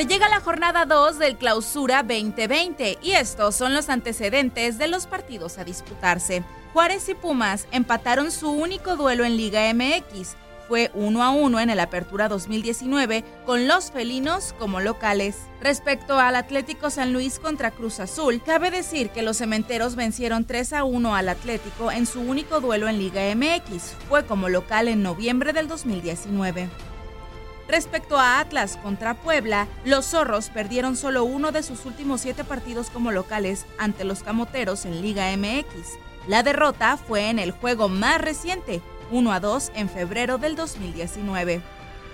Se llega a la jornada 2 del Clausura 2020 y estos son los antecedentes de los partidos a disputarse. Juárez y Pumas empataron su único duelo en Liga MX. Fue 1 a 1 en el Apertura 2019 con los felinos como locales. Respecto al Atlético San Luis contra Cruz Azul, cabe decir que los cementeros vencieron 3 a 1 al Atlético en su único duelo en Liga MX. Fue como local en noviembre del 2019. Respecto a Atlas contra Puebla, los zorros perdieron solo uno de sus últimos siete partidos como locales ante los camoteros en Liga MX. La derrota fue en el juego más reciente, 1 a 2 en febrero del 2019.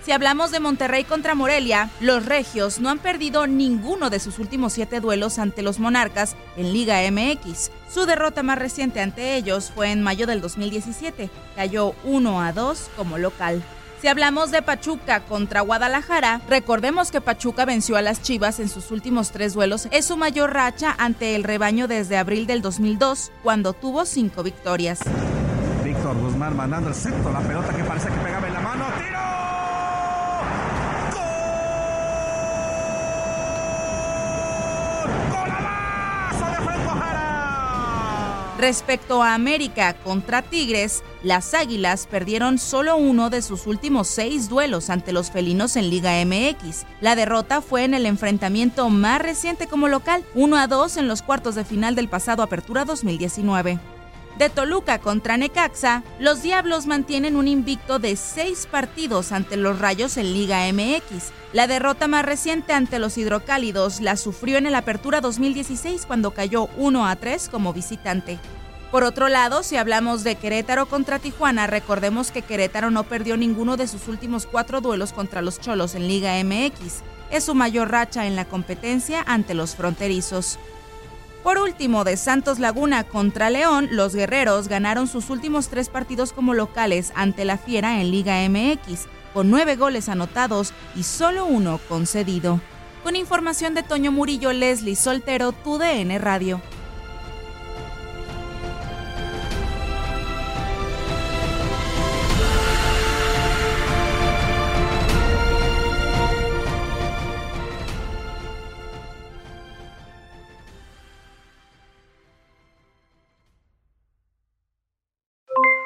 Si hablamos de Monterrey contra Morelia, los regios no han perdido ninguno de sus últimos siete duelos ante los monarcas en Liga MX. Su derrota más reciente ante ellos fue en mayo del 2017. Cayó 1 a 2 como local. Si hablamos de Pachuca contra Guadalajara, recordemos que Pachuca venció a las Chivas en sus últimos tres duelos. Es su mayor racha ante el rebaño desde abril del 2002, cuando tuvo cinco victorias. Víctor Guzmán mandando el la pelota que parece que pegaba en Respecto a América contra Tigres, las Águilas perdieron solo uno de sus últimos seis duelos ante los felinos en Liga MX. La derrota fue en el enfrentamiento más reciente como local, 1 a 2 en los cuartos de final del pasado Apertura 2019. De Toluca contra Necaxa, los Diablos mantienen un invicto de seis partidos ante los Rayos en Liga MX. La derrota más reciente ante los Hidrocálidos la sufrió en el Apertura 2016 cuando cayó 1 a 3 como visitante. Por otro lado, si hablamos de Querétaro contra Tijuana, recordemos que Querétaro no perdió ninguno de sus últimos cuatro duelos contra los Cholos en Liga MX. Es su mayor racha en la competencia ante los fronterizos. Por último, de Santos Laguna contra León, los guerreros ganaron sus últimos tres partidos como locales ante la Fiera en Liga MX, con nueve goles anotados y solo uno concedido. Con información de Toño Murillo, Leslie Soltero, TUDN Radio.